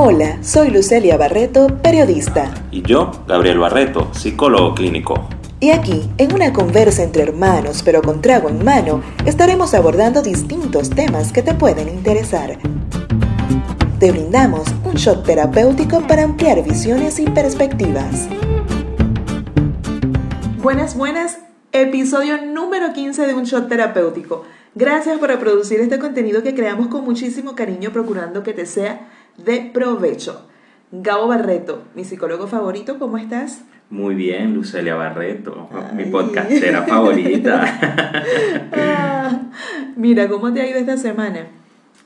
Hola, soy Lucelia Barreto, periodista. Y yo, Gabriel Barreto, psicólogo clínico. Y aquí, en una conversa entre hermanos pero con trago en mano, estaremos abordando distintos temas que te pueden interesar. Te brindamos un shot terapéutico para ampliar visiones y perspectivas. Buenas, buenas. Episodio número 15 de Un Shot Terapéutico. Gracias por reproducir este contenido que creamos con muchísimo cariño procurando que te sea de provecho. Gabo Barreto, mi psicólogo favorito, ¿cómo estás? Muy bien, Lucelia Barreto, mi podcastera favorita. Ah, mira, ¿cómo te ha ido esta semana?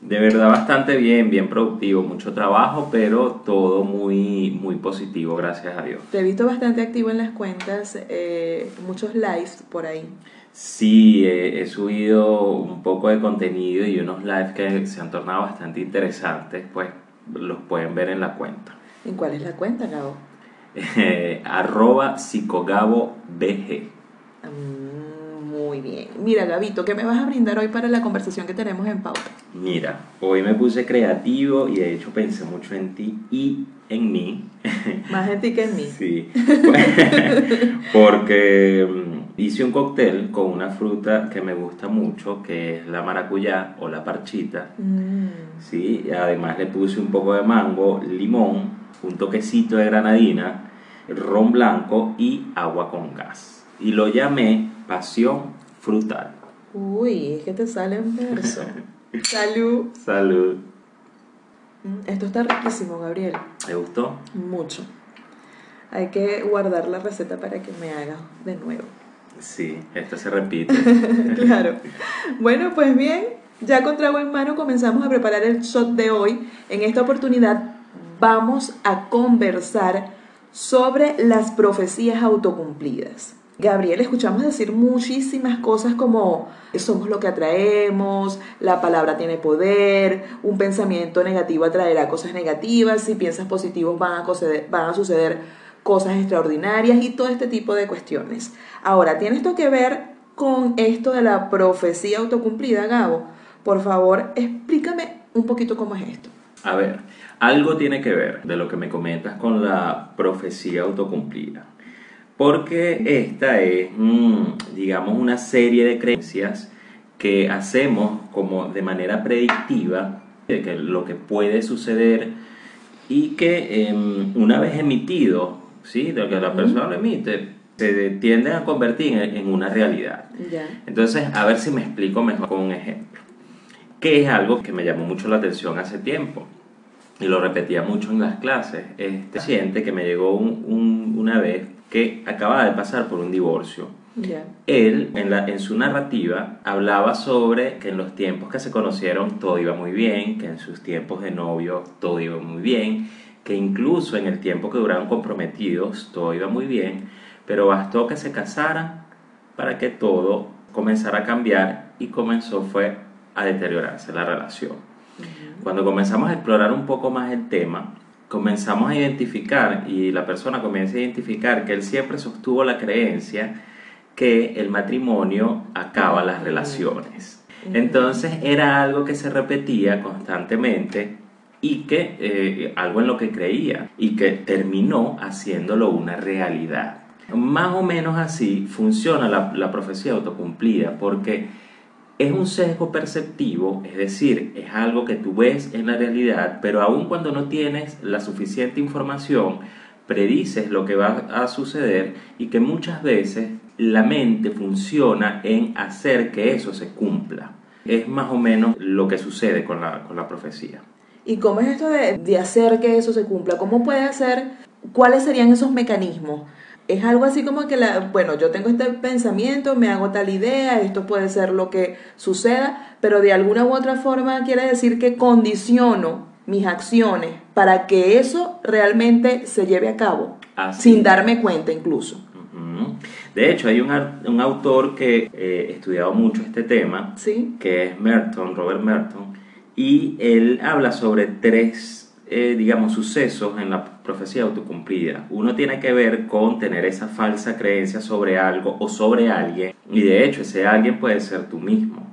De verdad bastante bien, bien productivo, mucho trabajo, pero todo muy, muy positivo, gracias a Dios. Te he visto bastante activo en las cuentas, eh, muchos lives por ahí. Sí, he subido un poco de contenido y unos lives que se han tornado bastante interesantes, pues los pueden ver en la cuenta. ¿En cuál es la cuenta, Gabo? arroba psicogabobg. Mm, muy bien. Mira, Gabito, ¿qué me vas a brindar hoy para la conversación que tenemos en pauta? Mira, hoy me puse creativo y de hecho pensé mucho en ti y en mí. Más en ti que en mí. Sí. Porque hice un cóctel con una fruta que me gusta mucho, que es la maracuyá o la parchita. Mm. Sí, además le puse un poco de mango, limón, un toquecito de granadina, ron blanco y agua con gas. Y lo llamé pasión frutal. Uy, es que te sale en verso. Salud. Salud. Mm, Esto está riquísimo, Gabriel. ¿Te gustó? Mucho. Hay que guardar la receta para que me haga de nuevo. Sí, esto se repite. claro. Bueno, pues bien, ya con trago en mano comenzamos a preparar el shot de hoy. En esta oportunidad vamos a conversar sobre las profecías autocumplidas. Gabriel, escuchamos decir muchísimas cosas como somos lo que atraemos, la palabra tiene poder, un pensamiento negativo atraerá cosas negativas, si piensas positivos van a, suceder, van a suceder cosas extraordinarias y todo este tipo de cuestiones. Ahora, ¿tiene esto que ver con esto de la profecía autocumplida, Gabo? Por favor, explícame un poquito cómo es esto. A ver, algo tiene que ver de lo que me comentas con la profecía autocumplida. Porque esta es, mm, digamos, una serie de creencias que hacemos como de manera predictiva de que lo que puede suceder y que em, una vez emitido, ¿sí? de lo que la persona lo emite, se tienden a convertir en, en una realidad. Ya. Entonces, a ver si me explico mejor con un ejemplo. Que es algo que me llamó mucho la atención hace tiempo y lo repetía mucho en las clases. Este paciente que me llegó un- un- una vez que acababa de pasar por un divorcio. Ya. Él, en, la, en su narrativa, hablaba sobre que en los tiempos que se conocieron todo iba muy bien, que en sus tiempos de novio todo iba muy bien, que incluso en el tiempo que duraron comprometidos todo iba muy bien, pero bastó que se casaran para que todo comenzara a cambiar y comenzó fue a deteriorarse la relación. Cuando comenzamos a explorar un poco más el tema, comenzamos a identificar y la persona comienza a identificar que él siempre sostuvo la creencia que el matrimonio acaba las relaciones. Entonces era algo que se repetía constantemente y que eh, algo en lo que creía y que terminó haciéndolo una realidad. Más o menos así funciona la, la profecía autocumplida porque es un sesgo perceptivo, es decir, es algo que tú ves en la realidad, pero aun cuando no tienes la suficiente información, predices lo que va a suceder y que muchas veces la mente funciona en hacer que eso se cumpla. Es más o menos lo que sucede con la, con la profecía. ¿Y cómo es esto de, de hacer que eso se cumpla? ¿Cómo puede hacer? ¿Cuáles serían esos mecanismos? Es algo así como que, la, bueno, yo tengo este pensamiento, me hago tal idea, esto puede ser lo que suceda, pero de alguna u otra forma quiere decir que condiciono mis acciones para que eso realmente se lleve a cabo, Así. sin darme cuenta incluso. De hecho, hay un, un autor que eh, ha estudiado mucho este tema, ¿Sí? que es Merton, Robert Merton, y él habla sobre tres, eh, digamos, sucesos en la profecía autocumplida. Uno tiene que ver con tener esa falsa creencia sobre algo o sobre alguien, y de hecho ese alguien puede ser tú mismo.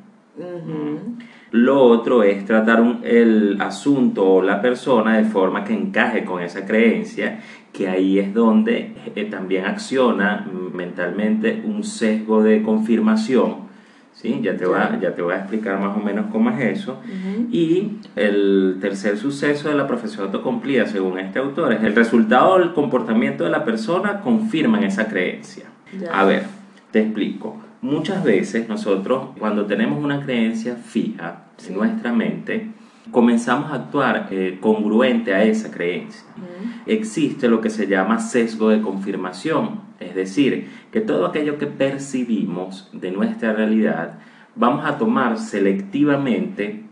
Lo otro es tratar el asunto o la persona de forma que encaje con esa creencia, que ahí es donde eh, también acciona mentalmente un sesgo de confirmación. ¿Sí? Ya, te va, ya te voy a explicar más o menos cómo es eso. Y el tercer suceso de la profesión autocumplida, según este autor, es el resultado del comportamiento de la persona confirma esa creencia. A ver, te explico. Muchas veces nosotros, cuando tenemos una creencia fija en nuestra mente, comenzamos a actuar eh, congruente a esa creencia. Existe lo que se llama sesgo de confirmación, es decir, que todo aquello que percibimos de nuestra realidad, vamos a tomar selectivamente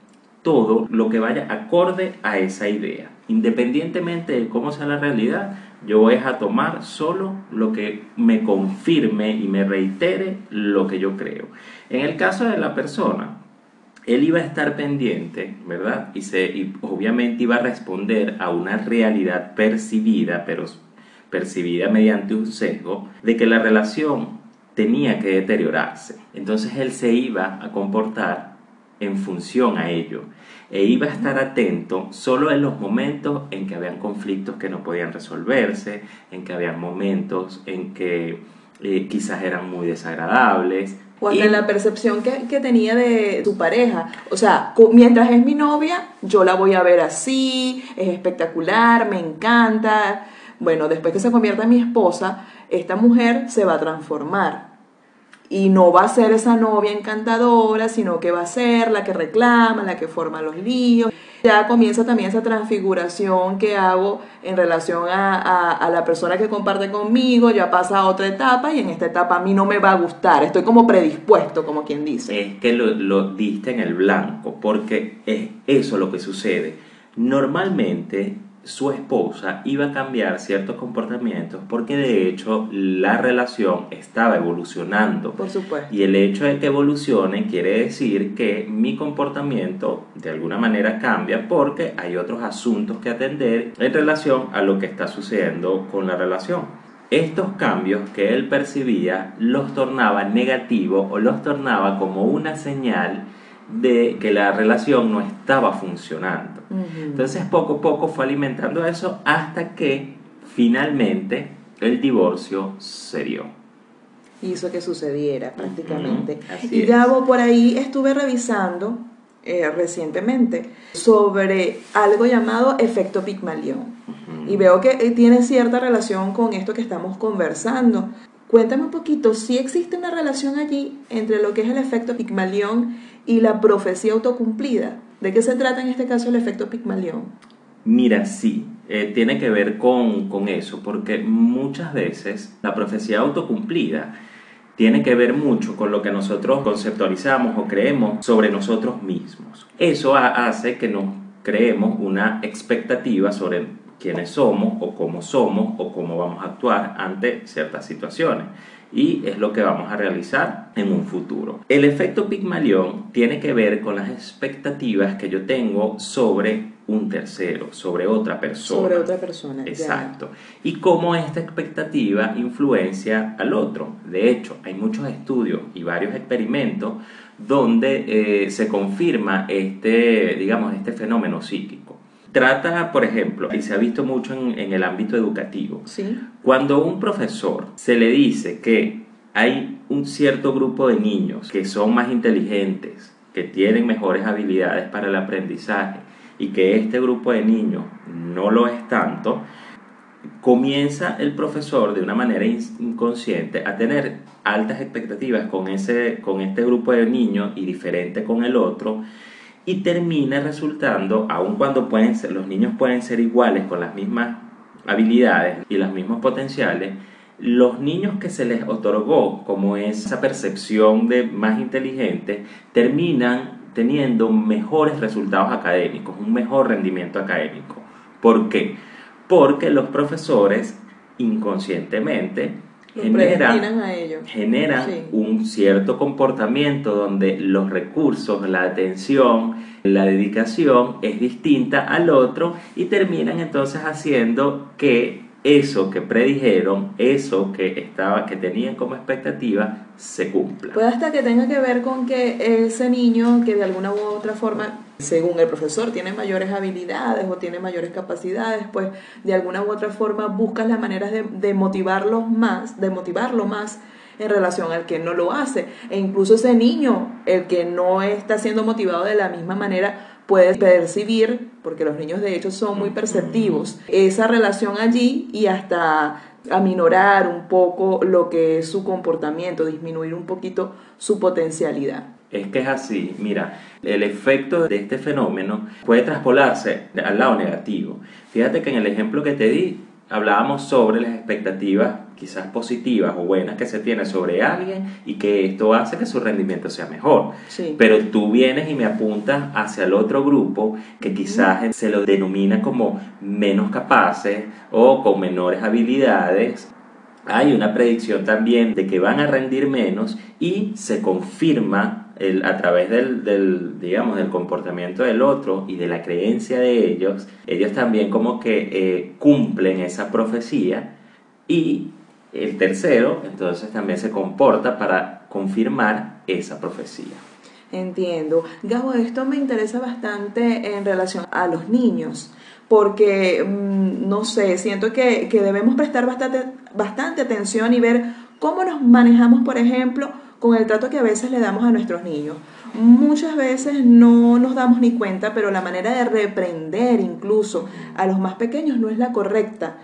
todo lo que vaya acorde a esa idea. Independientemente de cómo sea la realidad, yo voy a tomar solo lo que me confirme y me reitere lo que yo creo. En el caso de la persona, él iba a estar pendiente, ¿verdad? Y, se, obviamente iba a responder a una realidad percibida, pero percibida mediante un sesgo, de que la relación tenía que deteriorarse. Entonces él se iba a comportar en función a ello e iba a estar atento solo en los momentos en que habían conflictos que no podían resolverse, en que habían momentos en que eh, quizás eran muy desagradables. O hasta en la percepción que, que, tenía de tu pareja. O sea, mientras es mi novia, yo la voy a ver así, es espectacular, me encanta. Bueno, después que se convierta en mi esposa, esta mujer se va a transformar y no va a ser esa novia encantadora, sino que va a ser la que reclama, la que forma los líos. Ya comienza también esa transfiguración que hago en relación a, la persona que comparte conmigo, ya pasa a otra etapa y en esta etapa a mí no me va a gustar, estoy como predispuesto, como quien dice. Es que lo, lo diste en el blanco, porque es eso lo que sucede. Normalmente su esposa iba a cambiar ciertos comportamientos porque de hecho la relación estaba evolucionando. Por supuesto. Y el hecho de que evolucione quiere decir que mi comportamiento de alguna manera cambia porque hay otros asuntos que atender en relación a lo que está sucediendo con la relación. Estos cambios que él percibía los tornaba negativos o los tornaba como una señal de que la relación no estaba funcionando. Entonces poco a poco fue alimentando eso hasta que finalmente el divorcio se dio. Hizo que sucediera prácticamente. y Gabo, por ahí estuve revisando eh, recientemente sobre algo llamado efecto Pigmalión. Y veo que eh, tiene cierta relación con esto que estamos conversando. Cuéntame un poquito, si existe una relación allí entre lo que es el efecto Pigmalión y la profecía autocumplida. ¿De qué se trata en este caso el efecto Pigmalión? Mira, sí, eh, tiene que ver con, con eso, porque muchas veces la profecía autocumplida tiene que ver mucho con lo que nosotros conceptualizamos o creemos sobre nosotros mismos. Eso hace que nos creemos una expectativa sobre quiénes somos o cómo somos o cómo vamos a actuar ante ciertas situaciones y es lo que vamos a realizar en un futuro. El efecto Pigmalión tiene que ver con las expectativas que yo tengo sobre un tercero, sobre otra persona. Sobre otra persona. Exacto. Y cómo esta expectativa influencia al otro. De hecho, hay muchos estudios y varios experimentos donde eh, se confirma este, digamos, este fenómeno psíquico. Trata, por ejemplo, y se ha visto mucho en, el ámbito educativo, ¿Sí? cuando a un profesor se le dice que hay un cierto grupo de niños que son más inteligentes, que tienen mejores habilidades para el aprendizaje y que este grupo de niños no lo es tanto, comienza el profesor de una manera inconsciente a tener altas expectativas con, ese, con este grupo de niños y diferente con el otro y termina resultando, aun cuando los niños pueden ser iguales con las mismas habilidades y los mismos potenciales, los niños que se les otorgó como esa percepción de más inteligente terminan teniendo mejores resultados académicos, un mejor rendimiento académico. ¿Por qué? Porque los profesores inconscientemente generan, un cierto comportamiento donde los recursos, la atención, la dedicación es distinta al otro y terminan entonces haciendo que eso que predijeron, eso que estaba, que tenían como expectativa, se cumpla. Puede hasta que tenga que ver con que ese niño que de alguna u otra forma, según el profesor, tiene mayores habilidades o tiene mayores capacidades, pues de alguna u otra forma buscas las maneras de, de motivarlo más, de motivarlo más en relación al que no lo hace. E incluso ese niño, el que no está siendo motivado de la misma manera, puede percibir, porque los niños de hecho son muy perceptivos, esa relación allí y hasta aminorar un poco lo que es su comportamiento, disminuir un poquito su potencialidad. Es que es así, mira, el efecto de este fenómeno puede traspolarse al lado negativo. Fíjate que en el ejemplo que te di, hablábamos sobre las expectativas quizás positivas o buenas que se tiene sobre alguien y que esto hace que su rendimiento sea mejor. Pero tú vienes y me apuntas hacia el otro grupo que quizás se lo denomina como menos capaces o con menores habilidades. Hay una predicción también de que van a rendir menos y se confirma a través del, digamos, del comportamiento del otro y de la creencia de ellos, ellos también como que eh, cumplen esa profecía y el tercero entonces también se comporta para confirmar esa profecía. Entiendo. Gabo, esto me interesa bastante en relación a los niños, porque, mm, no sé, siento que, que debemos prestar bastante, bastante atención y ver cómo nos manejamos, por ejemplo, con el trato que a veces le damos a nuestros niños. Muchas veces no nos damos ni cuenta, pero la manera de reprender incluso a los más pequeños no es la correcta.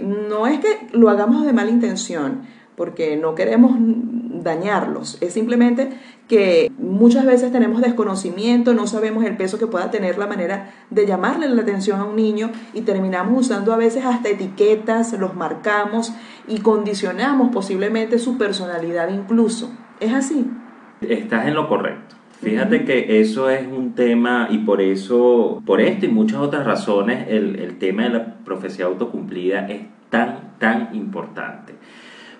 No es que lo hagamos de mala intención, porque no queremos dañarlos, es simplemente que muchas veces tenemos desconocimiento, no sabemos el peso que pueda tener la manera de llamarle la atención a un niño y terminamos usando a veces hasta etiquetas, los marcamos y condicionamos posiblemente su personalidad incluso. ¿Es así? Estás en lo correcto. Fíjate que eso es un tema y por eso, por esto y muchas otras razones, el, el tema de la profecía autocumplida es tan, tan importante.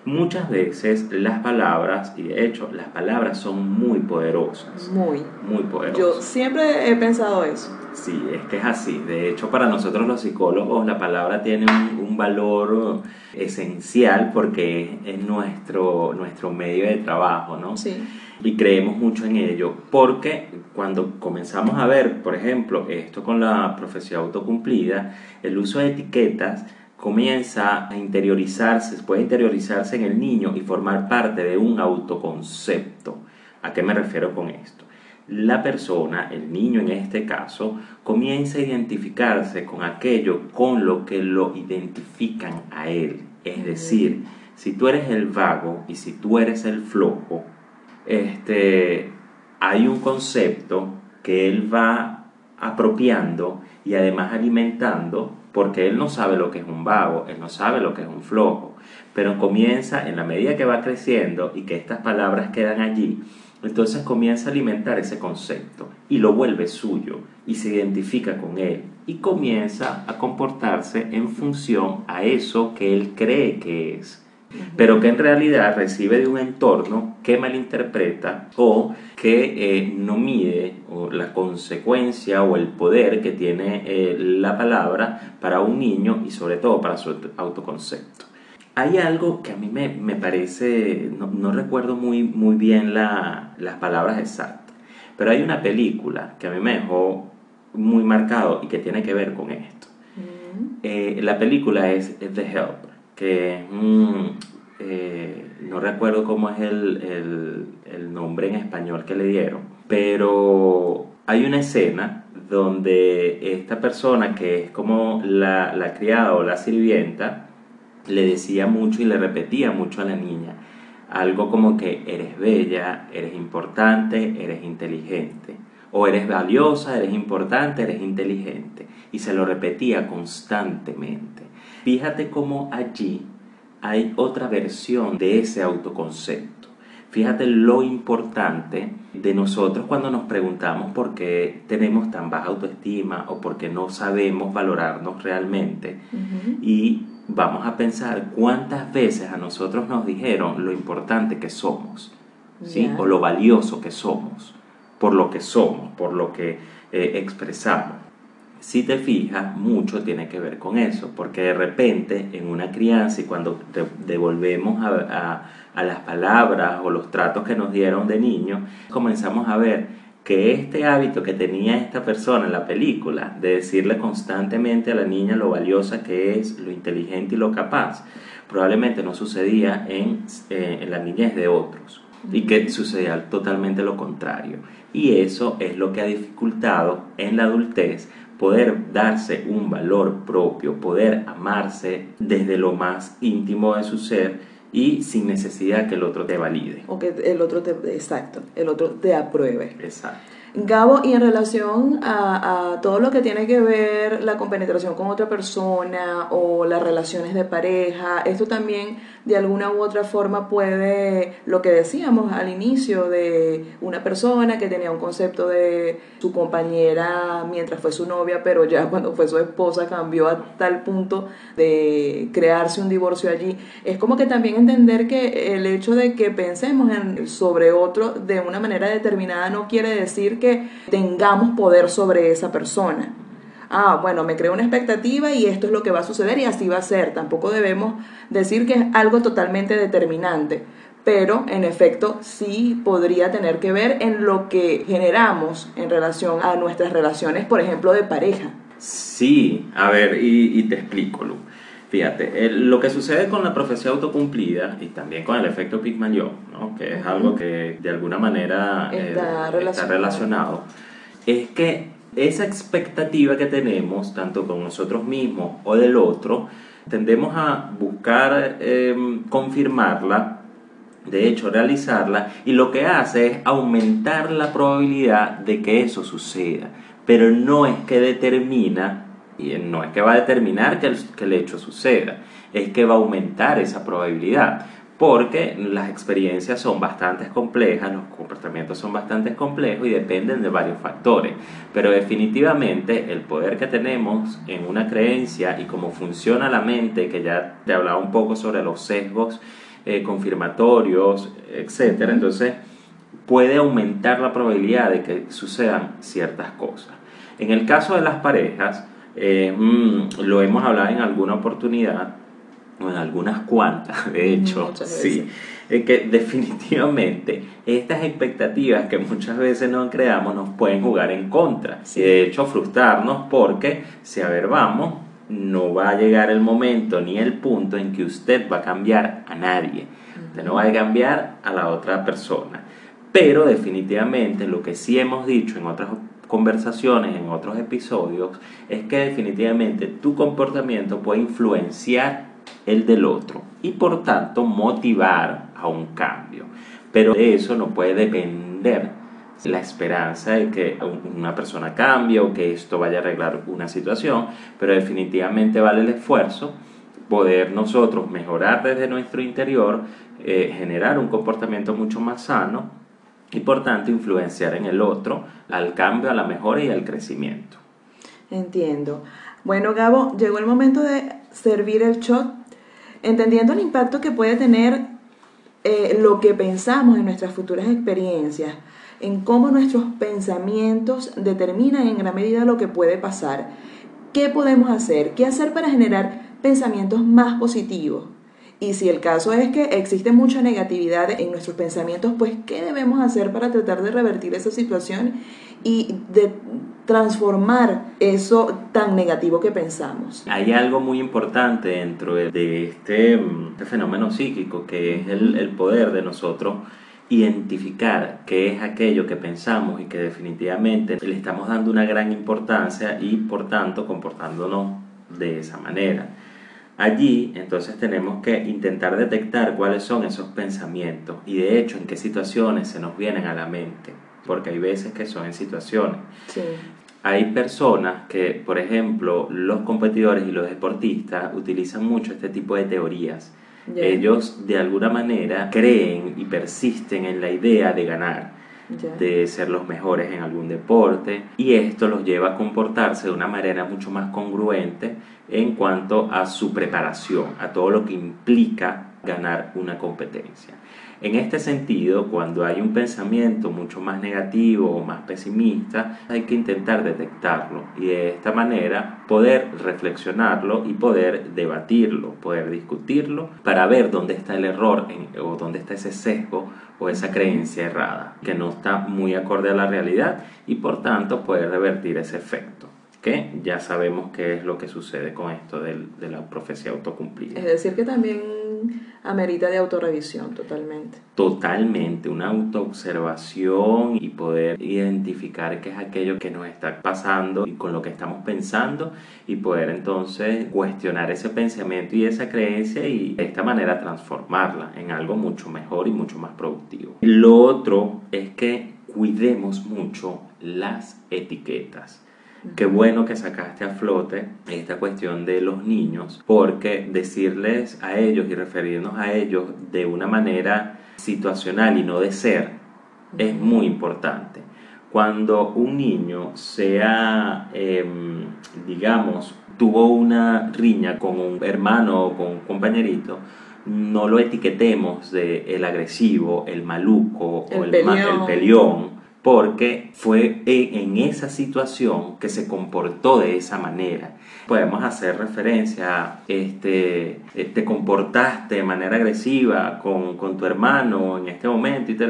Muchas veces las palabras, y de hecho las palabras son muy poderosas. Muy. Muy poderosas. Yo siempre he pensado eso. Sí, es que es así. De hecho, para nosotros los psicólogos la palabra tiene un, valor esencial porque es nuestro, nuestro medio de trabajo, ¿no? Sí. Y creemos mucho en ello porque cuando comenzamos a ver, por ejemplo, esto con la profecía autocumplida, el uso de etiquetas, comienza a interiorizarse, puede interiorizarse en el niño y formar parte de un autoconcepto. ¿A qué me refiero con esto? La persona, el niño en este caso, comienza a identificarse con aquello con lo que lo identifican a él. Es decir, si tú eres el vago y si tú eres el flojo, este, hay un concepto que él va apropiando y además alimentando porque él no sabe lo que es un vago, él no sabe lo que es un flojo, pero comienza en la medida que va creciendo y que estas palabras quedan allí, entonces comienza a alimentar ese concepto y lo vuelve suyo y se identifica con él y comienza a comportarse en función a eso que él cree que es pero que en realidad recibe de un entorno que malinterpreta o que eh, no mide la consecuencia o el poder que tiene eh, la palabra para un niño y sobre todo para su autoconcepto. Hay algo que a mí me, parece, no, recuerdo muy, muy bien las palabras exactas, pero hay una película que a mí me dejó muy marcado y que tiene que ver con esto. Eh, la película es The Help que eh, no recuerdo cómo es el, nombre en español que le dieron, pero hay una escena donde esta persona que es como la, la criada o la sirvienta, le decía mucho y le repetía mucho a la niña, algo como que eres bella, eres importante, eres inteligente, o eres valiosa, eres importante, eres inteligente, y se lo repetía constantemente. Fíjate cómo allí hay otra versión de ese autoconcepto. Fíjate lo importante de nosotros cuando nos preguntamos por qué tenemos tan baja autoestima o por qué no sabemos valorarnos realmente. Y vamos a pensar cuántas veces a nosotros nos dijeron lo importante que somos, ¿sí? o lo valioso que somos, por lo que somos, por lo que eh, expresamos. Si te fijas, mucho tiene que ver con eso, porque de repente en una crianza y cuando devolvemos a, a, las palabras o los tratos que nos dieron de niño, comenzamos a ver que este hábito que tenía esta persona en la película, de decirle constantemente a la niña lo valiosa que es, lo inteligente y lo capaz, probablemente no sucedía en, eh, en la niñez de otros y que sucedía totalmente lo contrario. Y eso es lo que ha dificultado en la adultez poder darse un valor propio, poder amarse desde lo más íntimo de su ser y sin necesidad que el otro te valide. O que el otro te, exacto, el otro te apruebe. Exacto. Gabo, y en relación a, todo lo que tiene que ver la compenetración con otra persona o las relaciones de pareja, esto también de alguna u otra forma puede, lo que decíamos al inicio de una persona que tenía un concepto de su compañera mientras fue su novia, pero ya cuando fue su esposa cambió a tal punto de crearse un divorcio allí. Es como que también entender que el hecho de que pensemos en, sobre otro de una manera determinada no quiere decir que tengamos poder sobre esa persona. Ah, bueno, me creo una expectativa y esto es lo que va a suceder y así va a ser. Tampoco debemos decir que es algo totalmente determinante, pero en efecto sí podría tener que ver en lo que generamos en relación a nuestras relaciones, por ejemplo, de pareja. Sí, a ver, y, te explico, Lu. Fíjate, lo que sucede con la profecía autocumplida y también con el efecto Pygmalion, ¿no? que es algo que de alguna manera eh, está, relacionado. es que esa expectativa que tenemos, tanto con nosotros mismos o del otro, tendemos a buscar em, confirmarla, de hecho realizarla, y lo que hace es aumentar la probabilidad de que eso suceda, pero no es que determina y no es que va a determinar que el, hecho suceda, es que va a aumentar esa probabilidad porque las experiencias son bastante complejas, los comportamientos son bastante complejos y dependen de varios factores. Pero definitivamente el poder que tenemos en una creencia y cómo funciona la mente, que ya te hablaba un poco sobre los sesgos eh, confirmatorios, etc. Entonces puede aumentar la probabilidad de que sucedan ciertas cosas. En el caso de las parejas, eh, mm, lo hemos hablado en alguna oportunidad, o en algunas cuantas, de hecho, sí, es que definitivamente estas expectativas que muchas veces no creamos nos pueden jugar en contra. Y de hecho frustrarnos porque si a ver vamos, no va a llegar el momento ni el punto en que usted va a cambiar a nadie, usted no va a cambiar a la otra persona. Pero definitivamente lo que sí hemos dicho en otras conversaciones, en otros episodios, es que definitivamente tu comportamiento puede influenciar el del otro y por tanto motivar a un cambio. Pero de eso no puede depender la esperanza de que una persona cambie o que esto vaya a arreglar una situación, pero definitivamente vale el esfuerzo poder nosotros mejorar desde nuestro interior, eh, generar un comportamiento mucho más sano y por tanto influenciar en el otro al cambio, a la mejora y al crecimiento. Entiendo. Bueno, Gabo, llegó el momento de servir el shot, entendiendo el impacto que puede tener eh, lo que pensamos en nuestras futuras experiencias, en cómo nuestros pensamientos determinan en gran medida lo que puede pasar. ¿Qué podemos hacer? ¿Qué hacer para generar pensamientos más positivos? Y si el caso es que existe mucha negatividad en nuestros pensamientos, pues ¿qué debemos hacer para tratar de revertir esa situación y de transformar eso tan negativo que pensamos? Hay algo muy importante dentro de este, este fenómeno psíquico que es el, el poder de nosotros identificar qué es aquello que pensamos y que definitivamente le estamos dando una gran importancia y por tanto comportándonos de esa manera. Allí entonces tenemos que intentar detectar cuáles son esos pensamientos y de hecho en qué situaciones se nos vienen a la mente, porque hay veces que son en situaciones. Hay personas que, por ejemplo, los competidores y los deportistas utilizan mucho este tipo de teorías. Ellos de alguna manera creen y persisten en la idea de ganar de ser los mejores en algún deporte y esto los lleva a comportarse de una manera mucho más congruente en cuanto a su preparación, a todo lo que implica ganar una competencia. En este sentido, cuando hay un pensamiento mucho más negativo o más pesimista, hay que intentar detectarlo y de esta manera poder reflexionarlo y poder debatirlo, poder discutirlo para ver dónde está el error o dónde está ese sesgo o esa creencia errada que no está muy acorde a la realidad y por tanto poder revertir ese efecto que ya sabemos qué es lo que sucede con esto de la profecía autocumplida. Es decir, que también amerita de autorrevisión totalmente. Totalmente, una autoobservación y poder identificar qué es aquello que nos está pasando y con lo que estamos pensando y poder entonces cuestionar ese pensamiento y esa creencia y de esta manera transformarla en algo mucho mejor y mucho más productivo. Lo otro es que cuidemos mucho las etiquetas. Qué bueno que sacaste a flote esta cuestión de los niños, porque decirles a ellos y referirnos a ellos de una manera situacional y no de ser es muy importante. Cuando un niño sea, em, digamos, tuvo una riña con un hermano o con un compañerito, no lo etiquetemos de el agresivo, el maluco o el, el peleón porque fue en esa situación que se comportó de esa manera. Podemos hacer referencia a, este, eh, te comportaste de manera agresiva con, con tu hermano en este momento y te,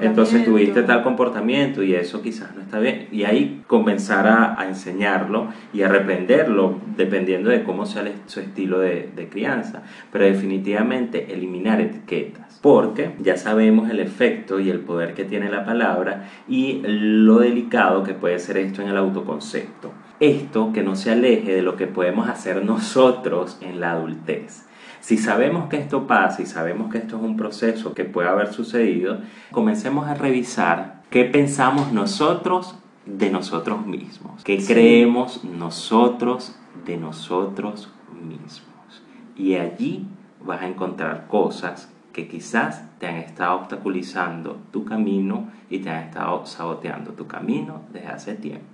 entonces tuviste tal comportamiento y eso quizás no está bien. Y ahí comenzar a, a enseñarlo y a reprenderlo dependiendo de cómo sea su estilo de, de crianza. Pero definitivamente eliminar etiquetas, porque ya sabemos el efecto y el poder que tiene la palabra y lo delicado que puede ser esto en el autoconcepto. Esto que no se aleje de lo que podemos hacer nosotros en la adultez. Si sabemos que esto pasa y sabemos que esto es un proceso que puede haber sucedido, comencemos a revisar qué pensamos nosotros de nosotros mismos, qué creemos nosotros de nosotros mismos. Y allí vas a encontrar cosas que quizás te han estado obstaculizando tu camino y te han estado saboteando tu camino desde hace tiempo.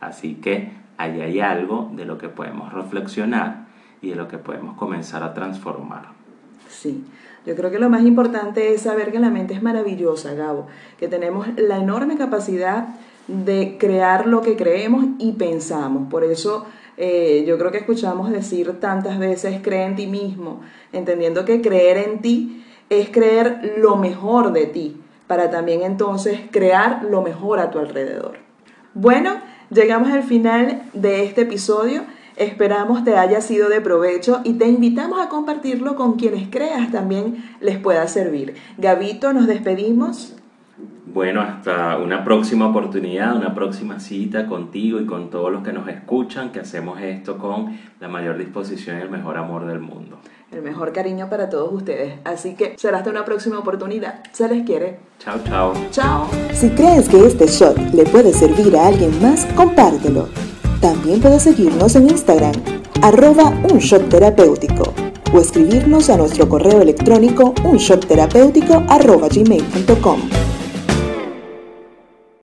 Así que ahí hay algo de lo que podemos reflexionar y de lo que podemos comenzar a transformar. Sí, yo creo que lo más importante es saber que la mente es maravillosa, Gabo, que tenemos la enorme capacidad de crear lo que creemos y pensamos. Por eso eh, yo creo que escuchamos decir tantas veces, cree en ti mismo, entendiendo que creer en ti es creer lo mejor de ti, para también entonces crear lo mejor a tu alrededor. Bueno, llegamos al final de este episodio. Esperamos te haya sido de provecho y te invitamos a compartirlo con quienes creas también les pueda servir. Gabito, nos despedimos. Bueno, hasta una próxima oportunidad, una próxima cita contigo y con todos los que nos escuchan, que hacemos esto con la mayor disposición y el mejor amor del mundo el mejor cariño para todos ustedes. Así que será hasta una próxima oportunidad. Se les quiere. Chao, chao. Chao. Si crees que este shot le puede servir a alguien más, compártelo. También puedes seguirnos en Instagram, arroba un shot terapéutico, o escribirnos a nuestro correo electrónico unshotterapéutico arroba gmail.com.